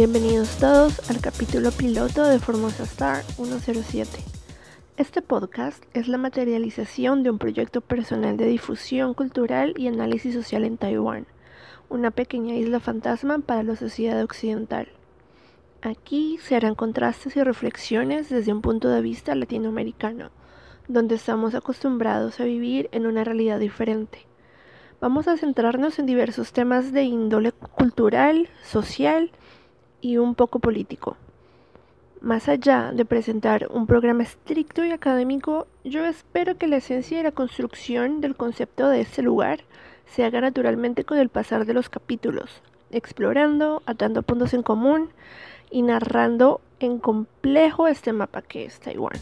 Bienvenidos todos al capítulo piloto de Formosa Star 107. Este podcast es la materialización de un proyecto personal de difusión cultural y análisis social en Taiwán, una pequeña isla fantasma para la sociedad occidental. Aquí se harán contrastes y reflexiones desde un punto de vista latinoamericano, donde estamos acostumbrados a vivir en una realidad diferente. Vamos a centrarnos en diversos temas de índole cultural, social y un poco político. Más allá de presentar un programa estricto y académico, yo espero que la esencia y la construcción del concepto de este lugar se haga naturalmente con el pasar de los capítulos, explorando, atando puntos en común y narrando en complejo este mapa que es Taiwán.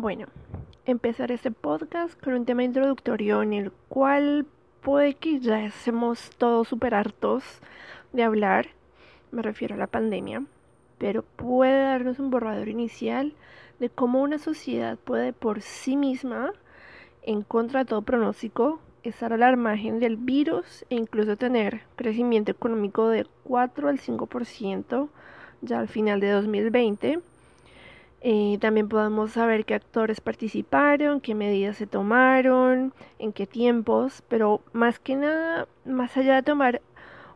Bueno, empezar este podcast con un tema introductorio en el cual puede que ya estemos todos súper hartos de hablar, me refiero a la pandemia, pero puede darnos un borrador inicial de cómo una sociedad puede por sí misma, en contra de todo pronóstico, estar a la margen del virus e incluso tener crecimiento económico de 4 al 5% ya al final de 2020. Eh, también podemos saber qué actores participaron, qué medidas se tomaron, en qué tiempos, pero más que nada, más allá de tomar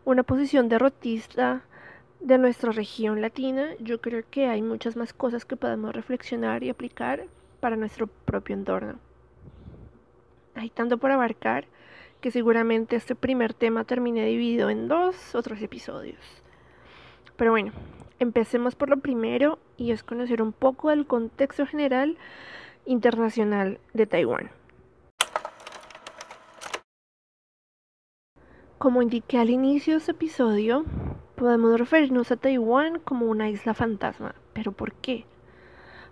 una posición derrotista de nuestra región latina, yo creo que hay muchas más cosas que podemos reflexionar y aplicar para nuestro propio entorno. Hay tanto por abarcar que seguramente este primer tema termine dividido en dos otros episodios. Pero bueno, empecemos por lo primero y es conocer un poco del contexto general internacional de Taiwán. Como indiqué al inicio de este episodio, Podemos referirnos a Taiwán como una isla fantasma, pero ¿por qué?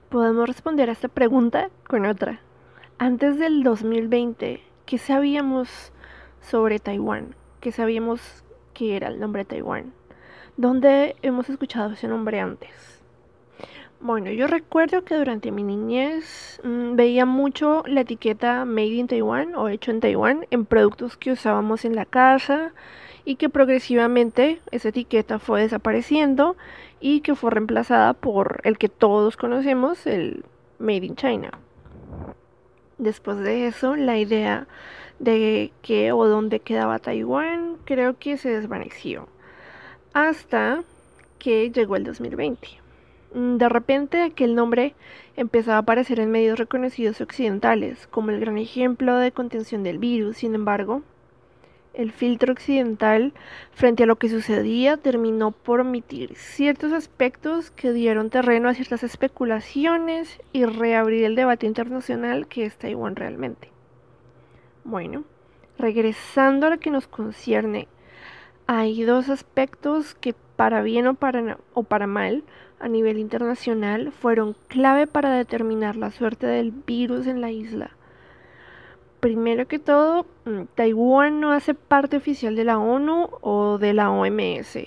Podemos responder a esta pregunta con otra. Antes del 2020, ¿qué sabíamos sobre Taiwán? ¿Qué sabíamos que era el nombre de Taiwán? ¿Dónde hemos escuchado ese nombre antes? Bueno, yo recuerdo que durante mi niñez mmm, veía mucho la etiqueta Made in Taiwan o hecho en Taiwán en productos que usábamos en la casa y que progresivamente esa etiqueta fue desapareciendo y que fue reemplazada por el que todos conocemos, el Made in China. Después de eso, la idea de qué o dónde quedaba Taiwán creo que se desvaneció hasta que llegó el 2020. De repente aquel nombre empezaba a aparecer en medios reconocidos occidentales como el gran ejemplo de contención del virus. Sin embargo, el filtro occidental frente a lo que sucedía terminó por omitir ciertos aspectos que dieron terreno a ciertas especulaciones y reabrir el debate internacional que es Taiwán realmente. Bueno, regresando a lo que nos concierne, hay dos aspectos que para bien o para, o para mal a nivel internacional fueron clave para determinar la suerte del virus en la isla Primero que todo, mm, Taiwán no hace parte oficial de la ONU o de la OMS,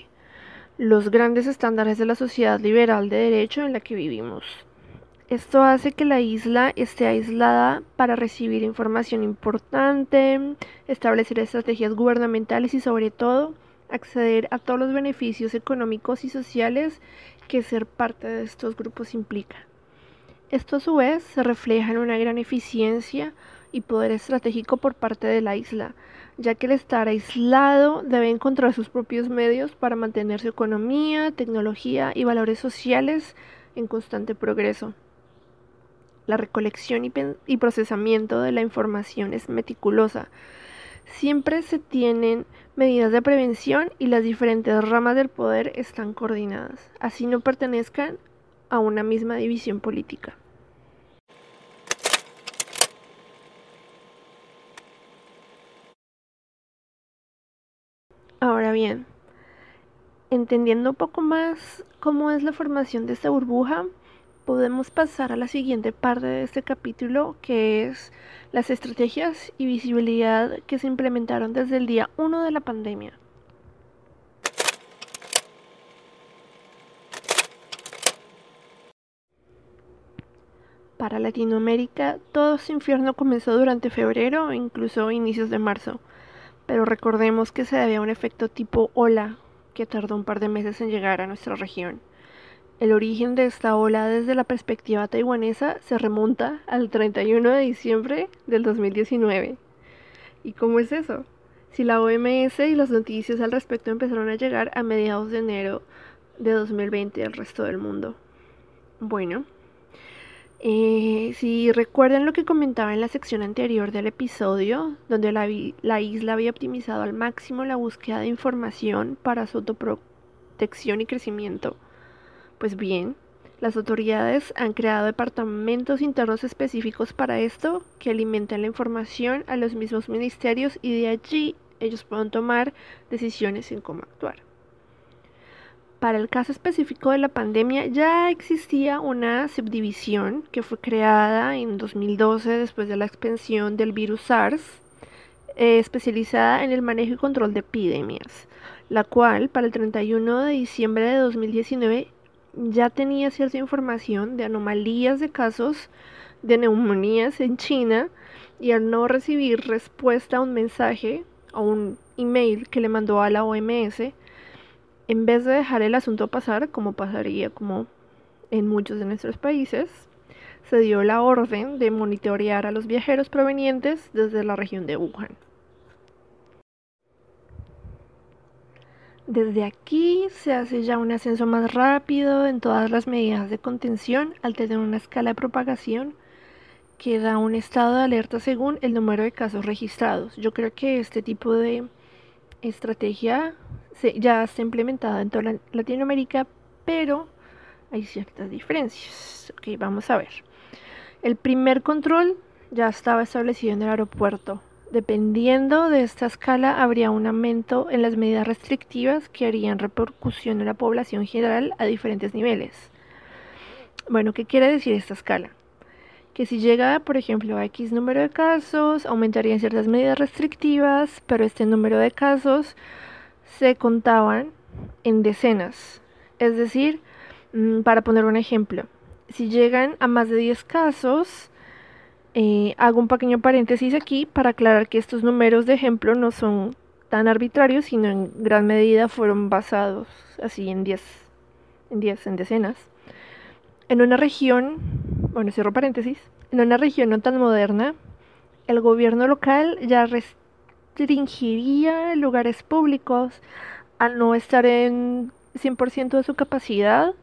los grandes estándares de la sociedad liberal de derecho en la que vivimos. Esto hace que la isla esté aislada para recibir información importante, establecer estrategias gubernamentales y sobre todo acceder a todos los beneficios económicos y sociales que ser parte de estos grupos implica. Esto a su vez se refleja en una gran eficiencia y poder estratégico por parte de la isla, ya que el estar aislado debe encontrar sus propios medios para mantener su economía, tecnología y valores sociales en constante progreso. La recolección y, y procesamiento de la información es meticulosa. Siempre se tienen medidas de prevención y las diferentes ramas del poder están coordinadas, así no pertenezcan a una misma división política. Ahora bien, entendiendo un poco más cómo es la formación de esta burbuja, podemos pasar a la siguiente parte de este capítulo, que es las estrategias y visibilidad que se implementaron desde el día 1 de la pandemia. para Latinoamérica todo este infierno comenzó durante febrero o incluso inicios de marzo, pero recordemos que se debía a un efecto tipo ola que tardó un par de meses en llegar a nuestra región. El origen de esta ola desde la perspectiva taiwanesa se remonta al 31 de diciembre del 2019. ¿Y cómo es eso? Si la OMS y las noticias al respecto empezaron a llegar a mediados de enero de 2020 al resto del mundo. Bueno, eh, si recuerdan lo que comentaba en la sección anterior del episodio, donde la, la, isla había optimizado al máximo la búsqueda de información para su autoprotección y crecimiento, pues bien, las autoridades han creado departamentos internos específicos para esto que alimentan la información a los mismos ministerios y de allí ellos pueden tomar decisiones en cómo actuar. Para el caso específico de la pandemia ya existía una subdivisión que fue creada en 2012 después de la expansión del virus SARS, eh, especializada en el manejo y control de epidemias, la cual para el 31 de diciembre de 2019 ya tenía cierta información de anomalías de casos de neumonías en China y al no recibir respuesta a un mensaje o un email que le mandó a la OMS, en vez de dejar el asunto pasar, como pasaría como en muchos de nuestros países, se dio la orden de monitorear a los viajeros provenientes desde la región de Wuhan. Desde aquí se hace ya un ascenso más rápido en todas las medidas de contención al tener una escala de propagación que da un estado de alerta según el número de casos registrados. Yo creo que este tipo de estrategia ya está implementada en toda Latinoamérica, pero hay ciertas diferencias. Ok, vamos a ver. El primer control ya estaba establecido en el aeropuerto. Dependiendo de esta escala, habría un aumento en las medidas restrictivas que harían repercusión en la población general a diferentes niveles. Bueno, ¿qué quiere decir esta escala? que si llega, por ejemplo, a X número de casos, aumentarían ciertas medidas restrictivas, pero este número de casos se contaban en decenas. Es decir, mm, para poner un ejemplo, si llegan a más de 10 casos, eh, hago un pequeño paréntesis aquí para aclarar que estos números de ejemplo no son tan arbitrarios, sino en gran medida fueron basados así en 10, en 10, en decenas. En una región, bueno, cierro paréntesis, en una región no tan moderna, el gobierno local ya restringiría lugares públicos al no estar en 100% de su capacidad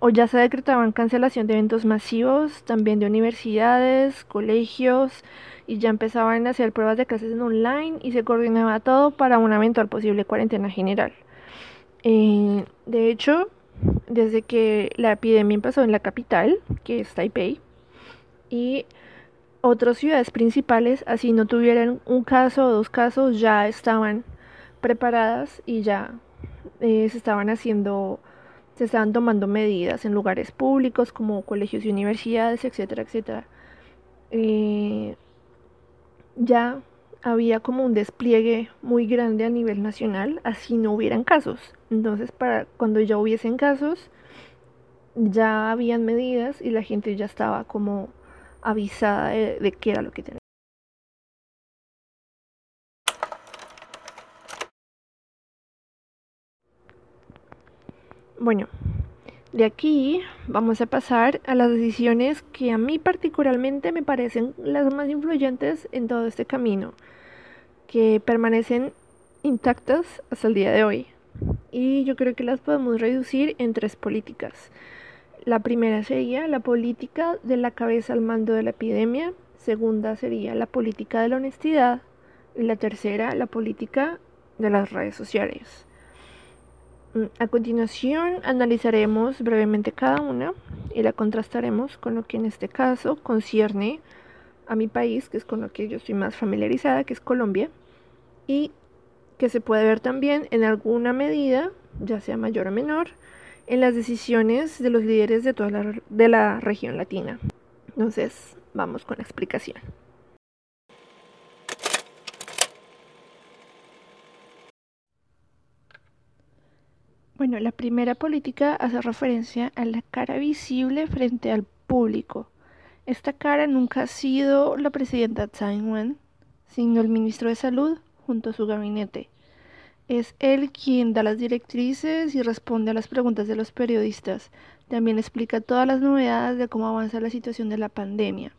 o ya se decretaban cancelación de eventos masivos, también de universidades, colegios y ya empezaban a hacer pruebas de clases en online y se coordinaba todo para una eventual posible cuarentena general. Eh, de hecho, desde que la epidemia empezó en la capital, que es Taipei, y otras ciudades principales, así no tuvieran un caso o dos casos, ya estaban preparadas y ya eh, se estaban haciendo, se estaban tomando medidas en lugares públicos como colegios y universidades, etcétera, etcétera. Eh, ya había como un despliegue muy grande a nivel nacional, así no hubieran casos. Entonces, para cuando ya hubiesen casos, ya habían medidas y la gente ya estaba como avisada de, qué era lo que tenía. Bueno, de aquí vamos a pasar a las decisiones que a mí particularmente me parecen las más influyentes en todo este camino, que permanecen intactas hasta el día de hoy. Y yo creo que las podemos reducir en tres políticas. La primera sería la política de la cabeza al mando de la epidemia, segunda sería la política de la honestidad y la tercera la política de las redes sociales. Mm, a continuación analizaremos brevemente cada una y la contrastaremos con lo que en este caso concierne a mi país, que es con lo que yo estoy más familiarizada, que es Colombia, y que se puede ver también en alguna medida, ya sea mayor o menor, en las decisiones de los líderes de toda la, de la región latina. Entonces, vamos con la explicación. Bueno, la primera política hace referencia a la cara visible frente al público, Esta cara nunca ha sido la presidenta Tsai Ing-wen, sino el ministro de Salud junto a su gabinete. Es él quien da las directrices y responde a las preguntas de los periodistas. También explica todas las novedades de cómo avanza la situación de la pandemia.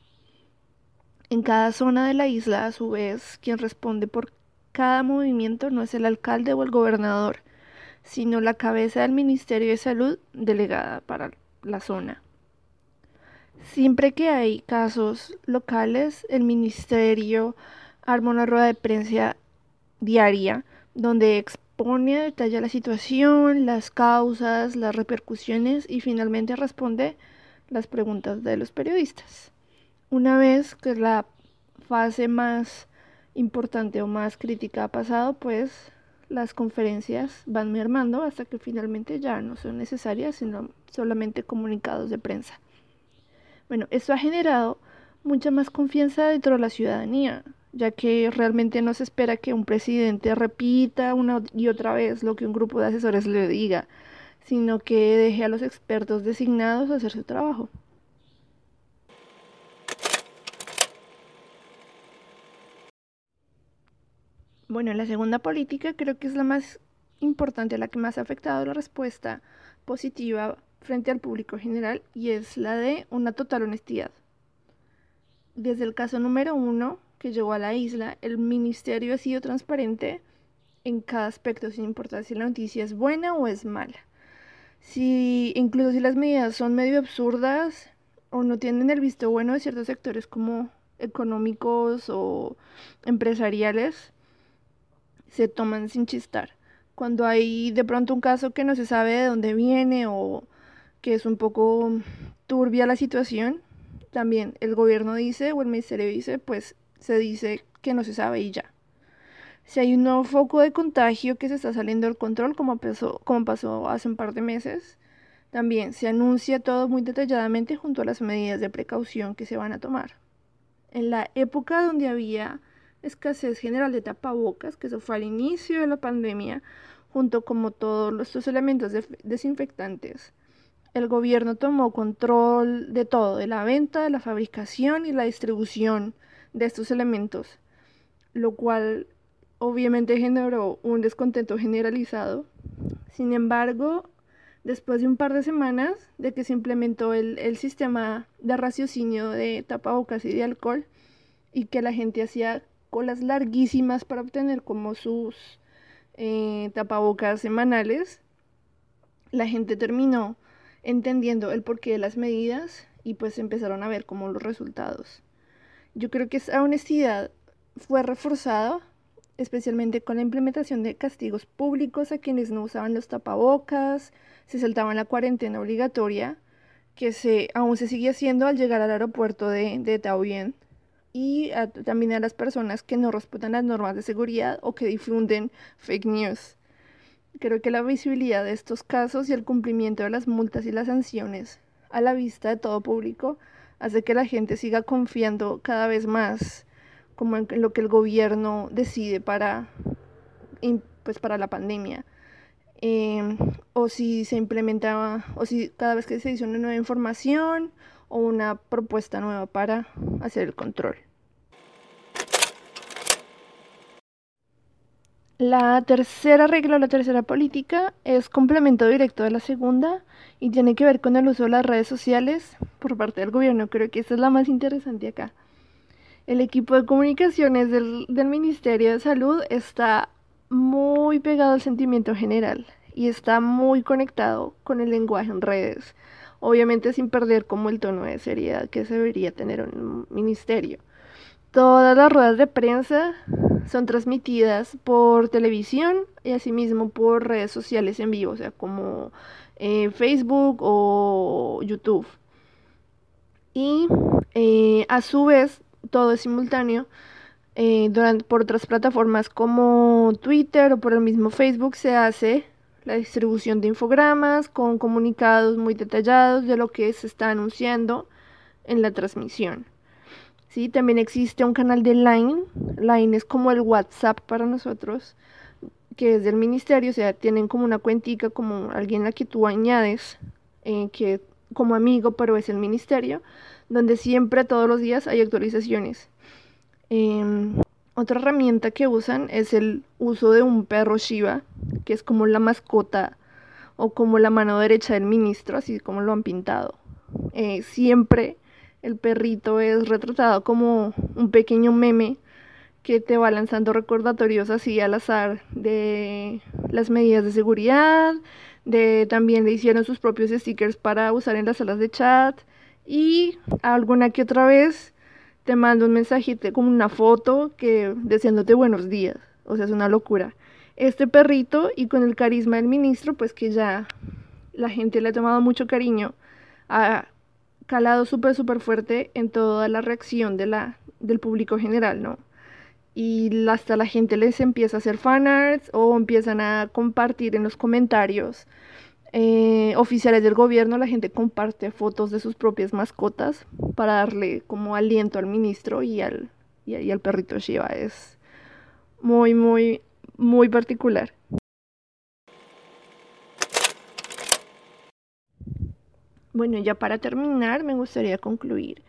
En cada zona de la isla, a su vez, quien responde por cada movimiento no es el alcalde o el gobernador, sino la cabeza del Ministerio de Salud delegada para la zona. Siempre que hay casos locales, el ministerio arma una rueda de prensa diaria donde expone a detalle la situación, las causas, las repercusiones y finalmente responde las preguntas de los periodistas. Una vez que la fase más importante o más crítica ha pasado, pues las conferencias van mermando hasta que finalmente ya no son necesarias, sino solamente comunicados de prensa. Bueno, esto ha generado mucha más confianza dentro de la ciudadanía, ya que realmente no se espera que un presidente repita una y otra vez lo que un grupo de asesores le diga, sino que deje a los expertos designados hacer su trabajo. Bueno, la segunda política creo que es la más importante, la que más ha afectado la respuesta positiva frente al público general y es la de una total honestidad. Desde el caso número uno que llegó a la isla, el ministerio ha sido transparente en cada aspecto, sin importar si la noticia es buena o es mala. Si, incluso si las medidas son medio absurdas o no tienen el visto bueno de ciertos sectores como económicos o empresariales, se toman sin chistar. Cuando hay de pronto un caso que no se sabe de dónde viene o que es un poco turbia la situación, también el gobierno dice o el ministerio dice, pues se dice que no se sabe y ya. Si hay un nuevo foco de contagio que se está saliendo del control, como pasó, como pasó hace un par de meses, también se anuncia todo muy detalladamente junto a las medidas de precaución que se van a tomar. En la época donde había escasez general de tapabocas, que eso fue al inicio de la pandemia, junto como todos estos elementos desinfectantes, el gobierno tomó control de todo, de la venta, de la fabricación y la distribución de estos elementos, lo cual obviamente generó un descontento generalizado. Sin embargo, después de un par de semanas de que se implementó el, sistema de raciocinio de tapabocas y de alcohol y que la gente hacía colas larguísimas para obtener como sus eh, tapabocas semanales, la gente terminó entendiendo el porqué de las medidas y pues empezaron a ver como los resultados. Yo creo que esa honestidad fue reforzada especialmente con la implementación de castigos públicos a quienes no usaban los tapabocas, se saltaban la cuarentena obligatoria, que se, aún se sigue haciendo al llegar al aeropuerto de, de Taoyuan, y también a las personas que no respetan las normas de seguridad o que difunden fake news. Creo que la visibilidad de estos casos y el cumplimiento de las multas y las sanciones a la vista de todo público hace que la gente siga confiando cada vez más como en lo que el gobierno decide para, pues para la pandemia. Em, o si se implementaba, o si cada vez que se dice una nueva información o una propuesta nueva para hacer el control. La tercera regla o la tercera política es complemento directo de la segunda y tiene que ver con el uso de las redes sociales por parte del gobierno. Creo que esta es la más interesante acá. El equipo de comunicaciones del, del Ministerio de Salud está muy pegado al sentimiento general y está muy conectado con el lenguaje en redes. Obviamente sin perder como el tono de seriedad que se debería tener un ministerio. Todas las ruedas de prensa son transmitidas por televisión y asimismo por redes sociales en vivo, o sea, como eh, Facebook o YouTube. Y eh, a su vez, todo es simultáneo eh, durante, por otras plataformas como Twitter o por el mismo Facebook se hace la distribución de infogramas con comunicados muy detallados de lo que se está anunciando en la transmisión. ¿sí? También existe un canal de Line. Line es como el WhatsApp para nosotros, que es del ministerio, o sea, tienen como una cuentica, como alguien a la que tú añades, eh, que como amigo, pero es el ministerio, donde siempre todos los días hay actualizaciones. Em, otra herramienta que usan es el uso de un perro Shiva, que es como la mascota o como la mano derecha del ministro, así como lo han pintado. Eh, siempre el perrito es retratado como un pequeño meme que te va lanzando recordatorios así al azar de las medidas de seguridad, también le hicieron sus propios stickers para usar en las salas de chat y alguna que otra vez te manda un mensajito como una foto que deseándote buenos días, o sea, es una locura. Este perrito y con el carisma del ministro, pues que ya la gente le ha tomado mucho cariño, ha calado súper, súper fuerte en toda la reacción de la, del público general, ¿no? y hasta la gente les empieza a hacer fanarts o empiezan a compartir en los comentarios eh, oficiales del gobierno, la gente comparte fotos de sus propias mascotas para darle como aliento al ministro y al, y, al perrito Shiva. Es muy, muy, muy particular. Bueno, ya para terminar, me gustaría concluir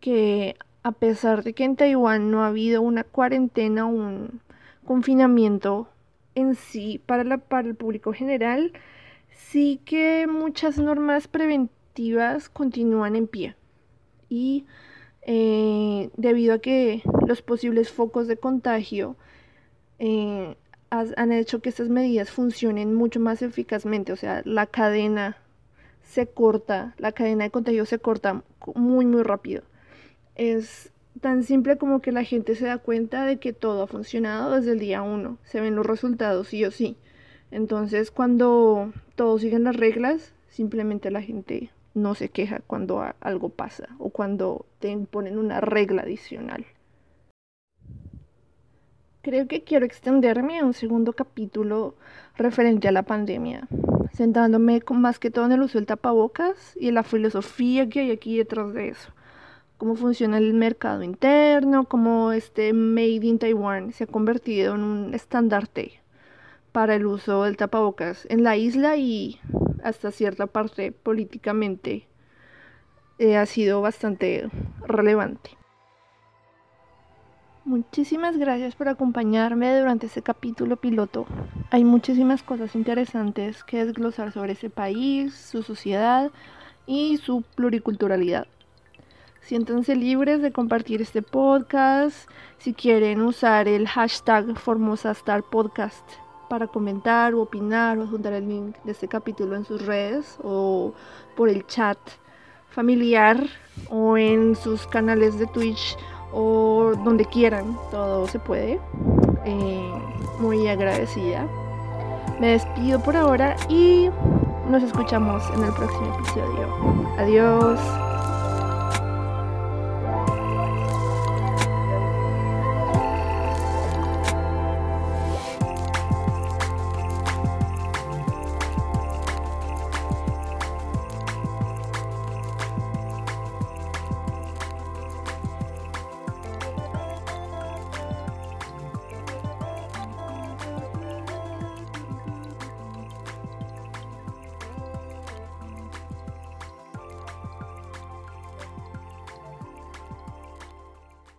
que a pesar de que en Taiwán no ha habido una cuarentena o un confinamiento en sí para, la, para el público general, sí que muchas normas preventivas continúan en pie. Y eh, debido a que los posibles focos de contagio eh, han hecho que estas medidas funcionen mucho más eficazmente, o sea, la cadena se corta, la cadena de contagio se corta muy, muy rápido es tan simple como que la gente se da cuenta de que todo ha funcionado desde el día uno. Se ven los resultados sí o sí. Entonces, cuando todos siguen las reglas, simplemente la gente no se queja cuando algo pasa o cuando te imponen una regla adicional. Creo que quiero extenderme a un segundo capítulo referente a la pandemia, sentándome más que todo en el uso del tapabocas y en la filosofía que hay aquí detrás de eso cómo funciona el mercado interno, cómo este Made in Taiwan se ha convertido en un estandarte para el uso del tapabocas en la isla y hasta cierta parte políticamente eh, ha sido bastante relevante. Muchísimas gracias por acompañarme durante este capítulo piloto. Hay muchísimas cosas interesantes que desglosar sobre ese país, su sociedad y su pluriculturalidad. Siéntanse libres de compartir este podcast. Si quieren usar el hashtag Formosa Star Podcast para comentar o opinar o juntar el link de este capítulo en sus redes o por el chat familiar o en sus canales de Twitch o donde quieran, todo se puede. Eh, muy agradecida. Me despido por ahora y nos escuchamos en el próximo episodio. Adiós.